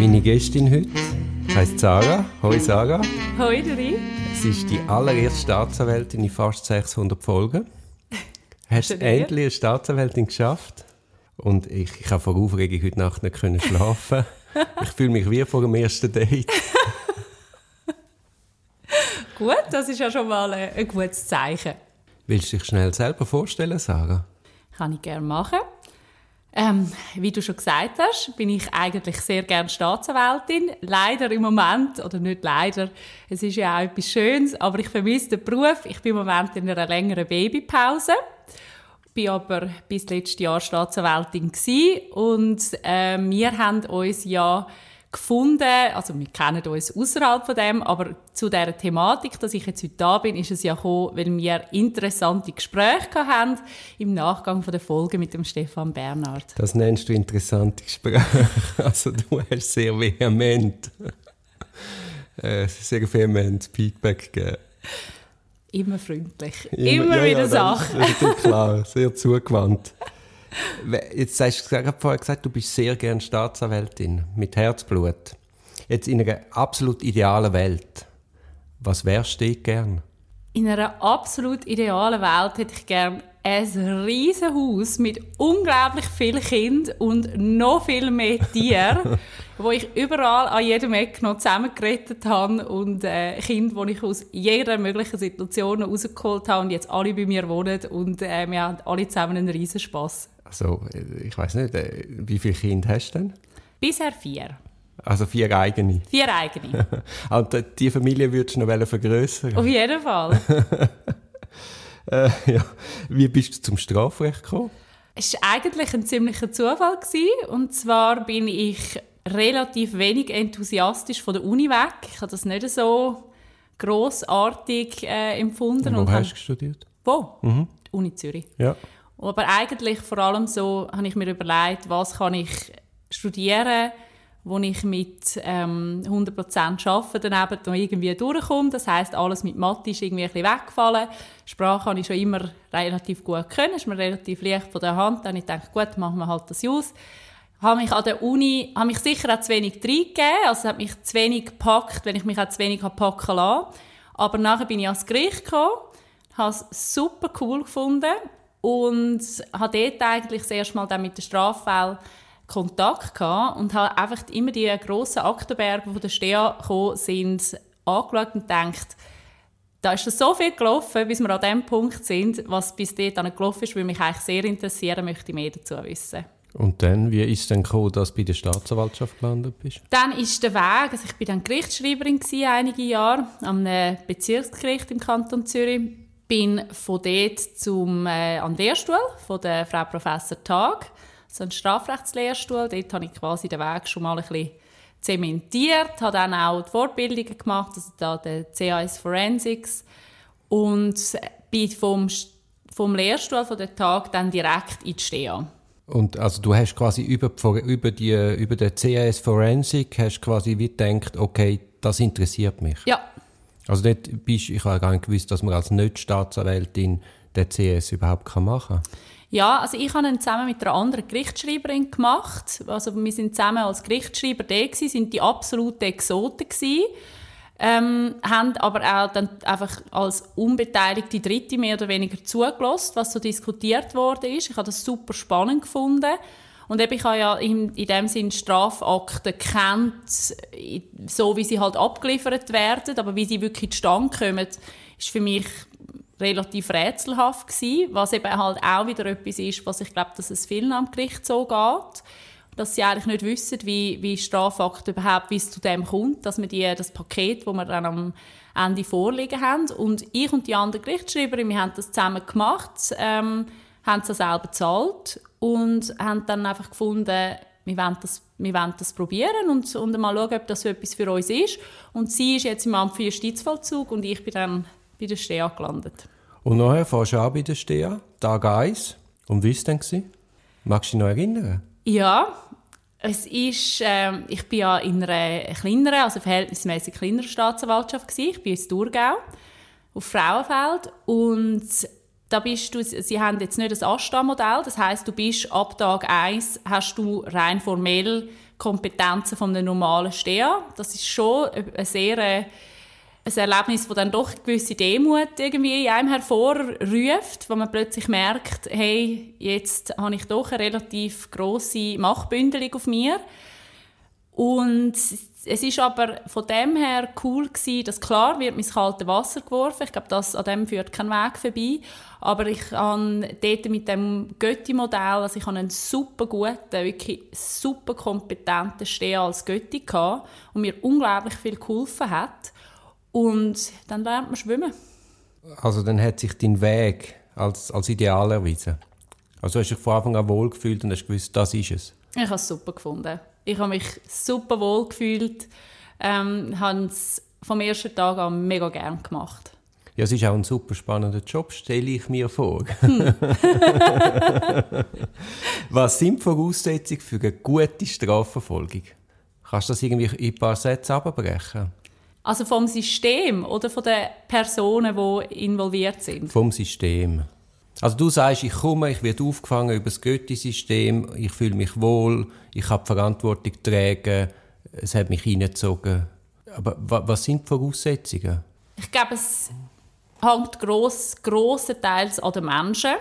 Meine Gästin heute heisst Sarah. Hoi Sarah. Hoi Dori. Es ist die allererste Staatsanwältin in fast 600 Folgen. Hast du endlich eine Staatsanwältin geschafft? Und ich, ich habe vor Aufregung heute Nacht nicht können schlafen. ich fühle mich wie vor dem ersten Date. Gut, das ist ja schon mal ein, ein gutes Zeichen. Willst du dich schnell selber vorstellen, Sarah? Kann ich gerne machen. Ähm, wie du schon gesagt hast, bin ich eigentlich sehr gerne Staatsanwältin. Leider im Moment, oder nicht leider, es ist ja auch etwas Schönes, aber ich vermisse den Beruf. Ich bin im Moment in einer längeren Babypause. Bin aber bis letztes Jahr Staatsanwältin und äh, wir haben uns ja gefunden, also wir kennen uns außerhalb von dem, aber zu der Thematik, dass ich jetzt heute da bin, ist es ja gekommen, weil wir interessante Gespräche haben im Nachgang von der Folge mit dem Stefan Bernhard. Das nennst du interessante Gespräche. Also du hast sehr vehement, äh, sehr vehement Feedback gegeben. Immer freundlich, immer, immer ja, wieder ja, Sachen. Klar, sehr zugewandt. Jetzt hast du vorher gesagt, du bist sehr gern Staatsanwältin mit Herzblut. Jetzt in einer absolut idealen Welt, was wärst du gern? In einer absolut idealen Welt hätte ich gern ein riesiges Haus mit unglaublich vielen Kindern und noch viel mehr Tieren, wo ich überall an jedem Eck noch zusammengerettet habe und äh, Kinder, die ich aus jeder möglichen Situation rausgeholt habe und jetzt alle bei mir wohnen und äh, wir haben alle zusammen einen riesen Spass. Also, ich weiß nicht, äh, wie viele Kinder hast du denn? Bisher vier. Also vier eigene? Vier eigene. Und die Familie würdest du noch vergrößern? Auf jeden Fall. äh, ja. Wie bist du zum Strafrecht gekommen? Es war eigentlich ein ziemlicher Zufall. Gewesen. Und zwar bin ich relativ wenig enthusiastisch von der Uni weg. Ich habe das nicht so grossartig äh, empfunden. Und wo hast du studiert? Wo? Mhm. Uni Zürich. Ja. Aber eigentlich vor allem so habe ich mir überlegt, was kann ich studieren, wo ich mit ähm, 100% arbeite daneben noch irgendwie durchkomme. Das heißt, alles mit Mathe ist irgendwie ein bisschen weggefallen. Sprache habe ich schon immer relativ gut können, ist mir relativ leicht von der Hand. Dann ich gedacht, gut, machen wir halt das aus. Habe mich an der Uni, habe mich sicher auch zu wenig reingegeben, also hat mich zu wenig gepackt, wenn ich mich auch zu wenig packen lassen. Aber nachher bin ich ans Gericht gekommen, habe es super cool gefunden und habe dort eigentlich das erste Mal dann mit den Straffällen Kontakt gehabt und habe einfach immer die grossen Aktenberge, die von der STEA gekommen sind, angeschaut und gedacht, da ist so viel gelaufen, bis wir an dem Punkt sind, was bis dort gelaufen ist, würde mich eigentlich sehr interessieren, möchte ich mehr dazu wissen. Und dann, wie ist es denn gekommen, dass du bei der Staatsanwaltschaft gelandet bist? Dann ist der Weg, also ich war dann Gerichtsschreiberin gewesen, einige Jahre am Bezirksgericht im Kanton Zürich bin von dort zum, äh, an den Lehrstuhl von der Frau Professor Tag, so ein Strafrechtslehrstuhl. Dort habe ich quasi den Weg schon mal ein bisschen zementiert, habe dann auch die Fortbildungen gemacht, also da der CAS Forensics und bin vom, vom Lehrstuhl von der Tag dann direkt in die STEA. Und also du hast quasi über, über, die, über den CAS Forensic hast quasi wie gedacht, okay, das interessiert mich. Ja, also dort bist, ich habe gar nicht gewusst, dass man als Nicht-Staatsanwältin den CS überhaupt machen kann. Ja, also ich habe ihn zusammen mit einer anderen Gerichtsschreiberin gemacht. Also wir sind zusammen als Gerichtsschreiber da gewesen, sind die absoluten Exoten gewesen. Ähm, haben aber auch dann einfach als unbeteiligte Dritte mehr oder weniger zugelassen, was so diskutiert worden ist. Ich habe das super spannend gefunden und eben, ich habe ja in, in dem Sinn Strafakten kennt, so wie sie halt abgeliefert werden, aber wie sie wirklich zustande kommen, ist für mich relativ rätselhaft gewesen, was eben halt auch wieder etwas ist, was ich glaube, dass es vielen am Gericht so geht, dass sie eigentlich nicht wissen, wie, wie Strafakte überhaupt, wie es zu dem kommt, dass wir die, das Paket, das wir dann am Ende vorliegen haben. Und ich und die andere Gerichtsschreiberin, wir haben das zusammen gemacht, ähm, haben es selber bezahlt und haben dann einfach gefunden, wir wollen das, wir wollen das probieren und, und mal schauen, ob das etwas für uns ist. Und sie ist jetzt im Amt für Justizvollzug und ich bin dann bei der STEA gelandet. Und nachher fährst du auch bei der STEA, Tag 1. Und wie war es denn? Magst du dich noch erinnern? Ja, es ist, äh, ich bin ja in einer kleineren, also verhältnismäßig kleineren Staatsanwaltschaft gewesen. Ich bin in Thurgau auf Frauenfeld und da bist du, sie haben jetzt nicht das ASTA-Modell, das heißt, du bist ab Tag 1 hast du rein formell Kompetenzen von einem normalen Steher. Das ist schon ein sehr äh, ein Erlebnis, das dann doch eine gewisse Demut irgendwie in einem hervorruft, wo man plötzlich merkt, hey, jetzt habe ich doch eine relativ grosse Machtbündelung auf mir. Und es ist aber von dem her cool gewesen, dass klar wird ins kalte Wasser geworfen. Ich glaube, das, an dem führt kein Weg vorbei. Aber ich habe dort mit dem Götti-Modell, also ich habe einen super guten, wirklich super kompetenten Steher als Götti gehabt und mir unglaublich viel geholfen hat. Und dann lernt man schwimmen. Also dann hat sich dein Weg als, als ideal erwiesen? Also hast du dich von Anfang an wohl gefühlt und hast gewusst, das ist es? Ich habe es super gefunden. Ich habe mich super wohl gefühlt. Ähm, habe es vom ersten Tag an mega gern gemacht. Ja, es ist auch ein super spannender Job, stelle ich mir vor. Hm. Was sind die Voraussetzungen für eine gute Strafverfolgung? Kannst du das irgendwie in ein paar Sätzen abbrechen? Also vom System oder von den Personen, die involviert sind? Vom System. Also du sagst, ich komme, ich werde aufgefangen über das Goethe-System, ich fühle mich wohl, ich habe Verantwortung tragen, es hat mich hineingezogen. Aber was sind die Voraussetzungen? Ich glaube, es hängt gross, grossenteils an den Menschen.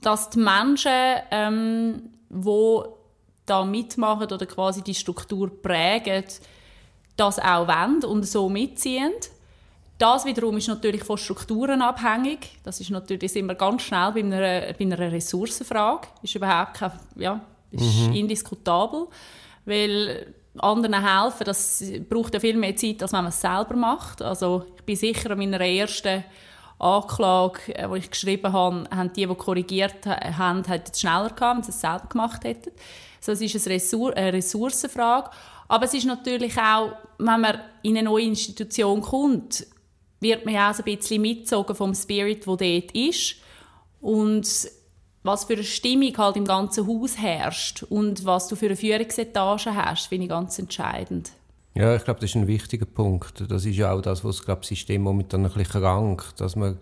Dass die Menschen, ähm, die da mitmachen oder quasi die Struktur prägen, das auch wollen und so mitziehen. Das wiederum ist natürlich von Strukturen abhängig. Das ist natürlich sind wir ganz schnell bei einer, bei einer Ressourcenfrage. Ist überhaupt kein, ja, ist mhm. indiskutabel, weil anderen helfen, das braucht ja viel mehr Zeit, als wenn man es selber macht. Also ich bin sicher an meiner ersten Anklage, die äh, ich geschrieben habe, haben die, die korrigiert haben, hätten es schneller gehabt, wenn sie es selber gemacht hätten. Also es ist eine, Ressour eine Ressourcenfrage. Aber es ist natürlich auch, wenn man in eine neue Institution kommt, wird man ja auch so ein bisschen mitgezogen vom Spirit, der dort ist. Und was für eine Stimmung halt im ganzen Haus herrscht und was du für eine Führungsetage hast, finde ich ganz entscheidend. Ja, ich glaube, das ist ein wichtiger Punkt. Das ist ja auch das, was das System momentan ein bisschen krank, dass man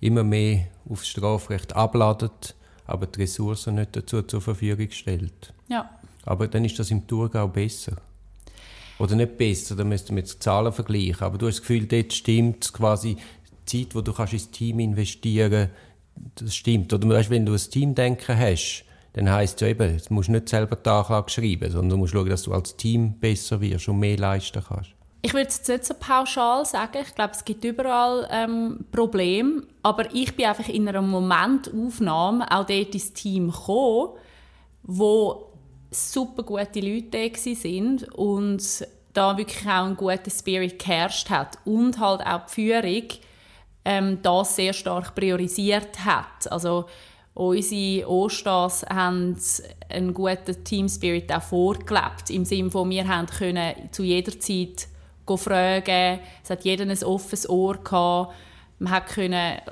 immer mehr aufs Strafrecht abladet, aber die Ressourcen nicht dazu zur Verfügung stellt. Ja. Aber dann ist das im Thurgau besser. Oder nicht besser, da müssten wir jetzt Zahlen vergleichen. Aber du hast das Gefühl, dort stimmt quasi die Zeit, die du kannst ins Team investieren das stimmt. Oder weißt, wenn du ein Teamdenken hast, dann heisst es ja eben, du musst nicht selber die Anklage schreiben, sondern du musst schauen, dass du als Team besser wirst und mehr leisten kannst. Ich würde es nicht so pauschal sagen. Ich glaube, es gibt überall ähm, Probleme. Aber ich bin einfach in einer Momentaufnahme auch dort ins Team gekommen, wo super gute Leute da sind und da wirklich auch ein guter Spirit geherrscht hat und halt auch die Führung ähm, das sehr stark priorisiert hat. Also unsere Ostas haben einen guten Team Spirit auch vorgelebt, im Sinne von, wir haben können zu jeder Zeit fragen, es hat jeder ein offenes Ohr gehabt, man konnte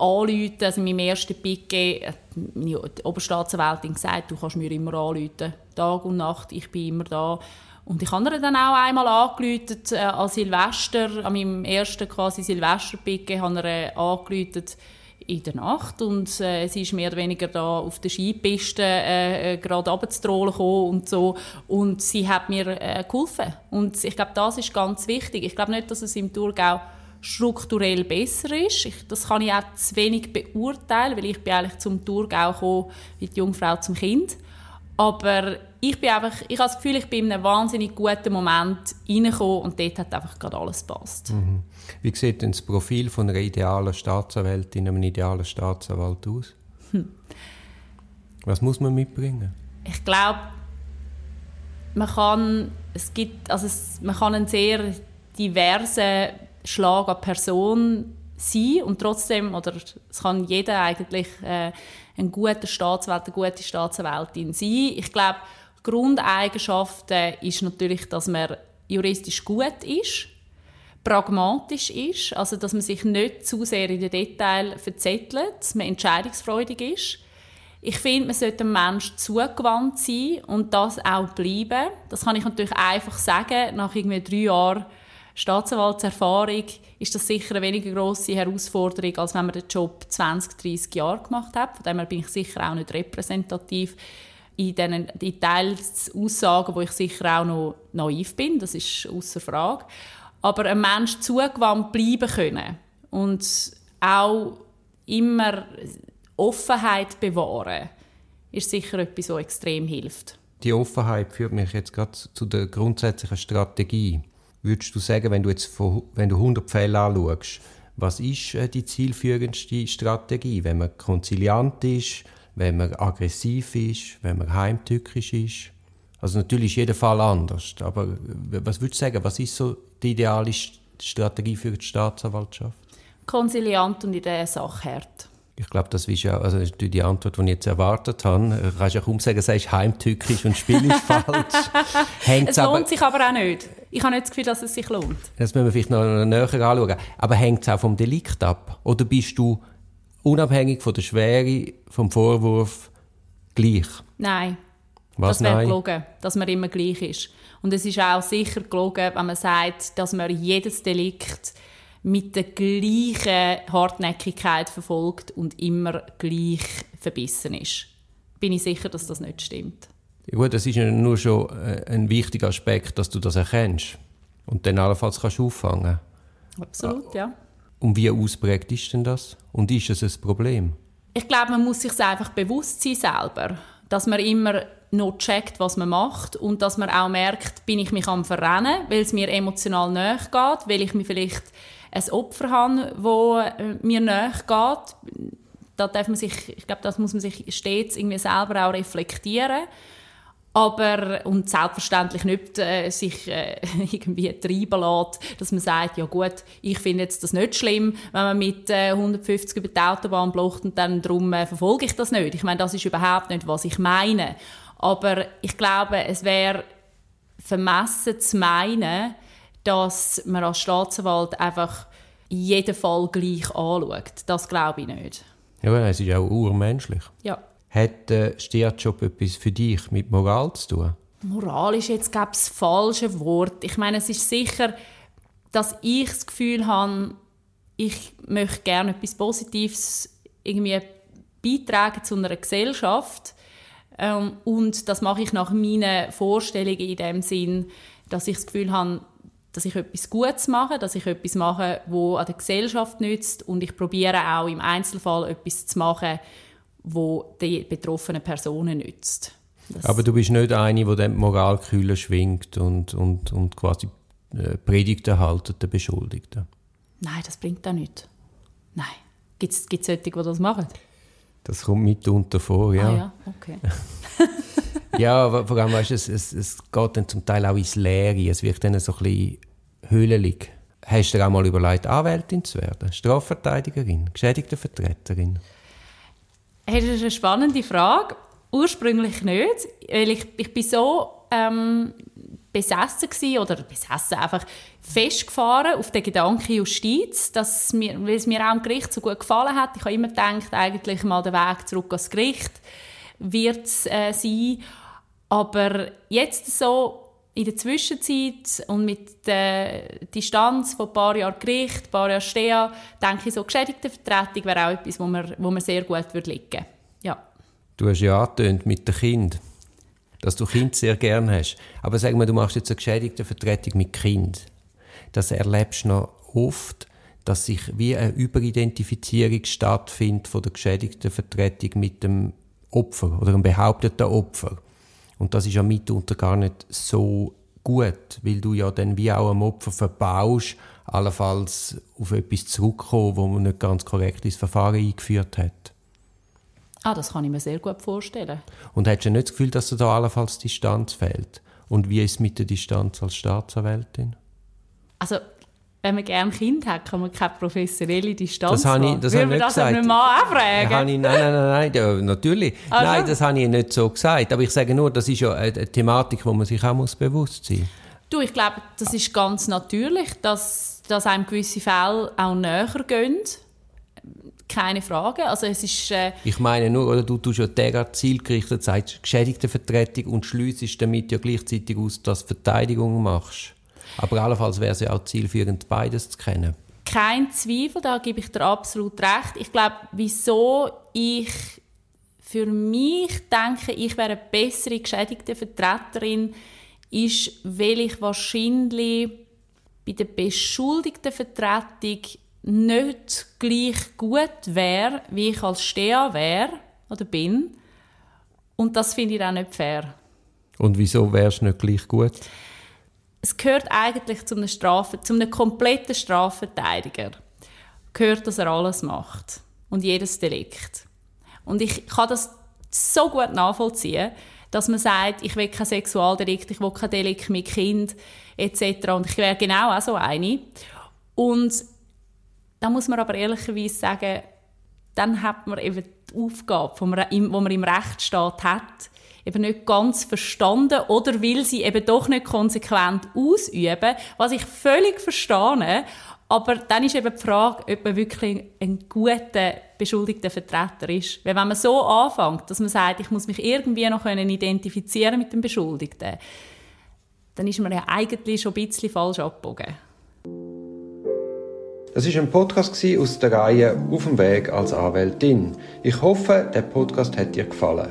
anrufen. Also in meinem ersten Piquet hat meine Oberstaatsanwältin gesagt, du kannst mir immer anrufen, Tag und Nacht, ich bin immer da. Und ich habe ihr dann auch einmal angerufen, äh, an Silvester, an meinem ersten quasi Silvester-Piquet, habe ihr äh, in der Nacht und äh, sie ist mehr oder weniger da auf der Skipiste äh, äh gerade runterzutrollen und so und sie hat mir äh, geholfen und ich glaube, das ist ganz wichtig. Ich glaube nicht, dass es im Thurgau strukturell besser ist. Ich, das kann ich auch zu wenig beurteilen, weil ich bin eigentlich zum Thurgau gekommen wie die Jungfrau zum Kind. Aber ich bin einfach, ich habe das Gefühl, ich bin in einem wahnsinnig guten Moment reingekommen und dort hat einfach gerade alles gepasst. Mhm. Wie sieht denn das Profil von einer idealen Staatsanwältin, einem idealen Staatsanwalt aus? Hm. Was muss man mitbringen? Ich glaube, man kann, es gibt, also es, man kann einen sehr diversen Schlag an Person sein und trotzdem, oder es kann jeder eigentlich äh, ein guter Staatswelt, eine gute Staatsanwältin sein. Ich glaube, Grundeigenschaften ist natürlich, dass man juristisch gut ist, pragmatisch ist, also dass man sich nicht zu sehr in den Details verzettelt, dass man entscheidungsfreudig ist. Ich finde, man sollte einem Menschen zugewandt sein und das auch bleiben. Das kann ich natürlich einfach sagen, nach irgendwie drei Jahren Staatsanwaltserfahrung ist das sicher eine weniger grosse Herausforderung, als wenn man den Job 20, 30 Jahre gemacht hat. Von dem her bin ich sicher auch nicht repräsentativ in diesen in teils Aussagen, wo ich sicher auch noch naiv bin, das ist außer Frage. Aber ein Mensch zugewandt bleiben können und auch immer Offenheit bewahren, ist sicher etwas, was extrem hilft. Die Offenheit führt mich jetzt gerade zu der grundsätzlichen Strategie. Würdest du sagen, wenn du jetzt von, wenn du 100 Fälle anschaust, was ist äh, die zielführendste Strategie, wenn man konziliant ist, wenn man aggressiv ist, wenn man heimtückisch ist? Also natürlich ist jeder Fall anders, aber äh, was würdest du sagen, was ist so die ideale Strategie für die Staatsanwaltschaft? Konziliant und in der Sache hart. Ich glaube, das ist ja also die Antwort, die ich jetzt erwartet habe. Du kannst ja kaum sagen, sagst heimtückisch und Spiel ist falsch. es lohnt aber, sich aber auch nicht. Ich habe nicht das Gefühl, dass es sich lohnt. Das müssen wir vielleicht noch näher anschauen. Aber hängt es auch vom Delikt ab? Oder bist du unabhängig von der Schwere vom Vorwurf gleich? Nein. Was das wäre gelogen, dass man immer gleich ist. Und es ist auch sicher gelogen, wenn man sagt, dass man jedes Delikt mit der gleichen Hartnäckigkeit verfolgt und immer gleich verbissen ist. Bin ich sicher, dass das nicht stimmt. Ja gut, das ist ja nur schon äh, ein wichtiger Aspekt, dass du das erkennst und dann allenfalls kannst auffangen. Absolut, ja. Und wie ausprägt ist denn das? Und ist es ein Problem? Ich glaube, man muss sich einfach bewusst sein selber, dass man immer noch checkt, was man macht und dass man auch merkt, bin ich mich am Verrennen, weil es mir emotional näher geht, weil ich mich vielleicht ein Opfer habe, das äh, mir näher geht. Da darf man sich, ich glaube, das muss man sich stets irgendwie selber auch reflektieren. Aber, und selbstverständlich nicht äh, sich äh, irgendwie treiben lässt, dass man sagt, ja gut, ich finde jetzt das nicht schlimm, wenn man mit äh, 150 über die Autobahn blocht und dann darum äh, verfolge ich das nicht. Ich meine, das ist überhaupt nicht, was ich meine. Aber ich glaube, es wäre vermessen zu meinen, dass man als Staatsanwalt einfach jeden Fall gleich anschaut. Das glaube ich nicht. Ja, es ist auch urmenschlich. Ja. Hat der Stierjob etwas für dich mit Moral zu tun? Moral ist jetzt, glaube das falsche Wort. Ich meine, es ist sicher, dass ich das Gefühl habe, ich möchte gerne etwas Positives irgendwie beitragen zu einer Gesellschaft. Ähm, und das mache ich nach meinen Vorstellungen in dem Sinn, dass ich das Gefühl habe, dass ich etwas Gutes mache, dass ich etwas mache, wo an der Gesellschaft nützt und ich probiere auch im Einzelfall etwas zu machen, wo die betroffenen Personen nützt. Das Aber du bist nicht eine, die den Moralkühler schwingt und, und, und quasi äh, Predigten haltet, der Beschuldigten. Nein, das bringt auch nichts. Nein. Gibt es solche, die das machen? Das kommt mitunter vor, ja. Ah, ja, okay. ja, aber vor allem, weißt, es, es, es geht dann zum Teil auch ins Leere. Es wird dann so ein bisschen hüllelig. Hast du dir auch mal überlegt, Anwältin zu werden? Strafverteidigerin, geschädigte Vertreterin? Das ist eine spannende Frage. Ursprünglich nicht, weil ich, ich bin so ähm, besessen war, oder besessen, einfach festgefahren auf den Gedanken Justiz, dass mir, weil es mir auch im Gericht so gut gefallen hat. Ich habe immer gedacht, eigentlich mal der Weg zurück ans Gericht wird es äh, sein. Aber jetzt so in der Zwischenzeit und mit der Distanz von ein paar Jahren Gericht, ein paar Jahren Stea, denke ich, so geschädigte Vertretung wäre auch etwas, wo mir, wo mir sehr gut würde liegen ja. Du hast ja angetönt mit dem Kind, dass du Kind sehr gern hast. Aber sag mal, du machst jetzt eine geschädigte Vertretung mit Kind. Das erlebst du noch oft, dass sich wie eine Überidentifizierung stattfindet von der geschädigten Vertretung mit dem Opfer oder einem behaupteten Opfer. Und das ist ja mitunter gar nicht so gut, weil du ja dann wie auch am Opfer verbaust, allenfalls auf etwas zurückkommen, wo man nicht ganz korrekt ins Verfahren eingeführt hat. Ah, das kann ich mir sehr gut vorstellen. Und hast du nicht das Gefühl, dass dir da allenfalls Distanz fehlt? Und wie ist es mit der Distanz als Staatsanwältin? Also wenn man gerne Kind hat, kann man keine professionelle Distanz das habe ich, das Würde man das einem Mann auch fragen? Nein, nein, nein, nein, ja, natürlich. Also? Nein, das habe ich nicht so gesagt. Aber ich sage nur, das ist ja eine Thematik, wo man sich auch muss bewusst sein muss. Du, ich glaube, das ist ganz natürlich, dass, dass einem gewisse Fälle auch näher gehen. Keine Frage. Also es ist, äh ich meine nur, oder du tust ja derart zielgerichtet, sagst geschädigte Vertretung und schliessest damit ja gleichzeitig aus, dass du Verteidigung machst. Aber allenfalls wäre es ja auch zielführend, beides zu kennen. Kein Zweifel, da gebe ich dir absolut recht. Ich glaube, wieso ich für mich denke, ich wäre eine bessere geschädigte Vertreterin, ist, weil ich wahrscheinlich bei der beschuldigten Vertretung nicht gleich gut wäre, wie ich als Steher wäre oder bin. Und das finde ich auch nicht fair. Und wieso wäre es nicht gleich gut? Es gehört eigentlich zu einem, Strafe, zu einem kompletten Strafverteidiger. Gehört, dass er alles macht. Und jedes Delikt. Und ich kann das so gut nachvollziehen, dass man sagt, ich will kein Sexualdelikt, ich will kein Delikt mit Kind etc. Und ich wäre genau auch so eine. Und da muss man aber ehrlicherweise sagen, dann hat man eben die Aufgabe, die man im Rechtsstaat hat, eben nicht ganz verstanden oder will sie eben doch nicht konsequent ausüben, was ich völlig verstehe. Aber dann ist eben die Frage, ob man wirklich ein guter beschuldigter Vertreter ist. Weil wenn man so anfängt, dass man sagt, ich muss mich irgendwie noch identifizieren mit dem Beschuldigten, dann ist man ja eigentlich schon ein bisschen falsch abgebogen. Das ist ein Podcast aus der Reihe Auf dem Weg als Anwältin. Ich hoffe, der Podcast hat dir gefallen.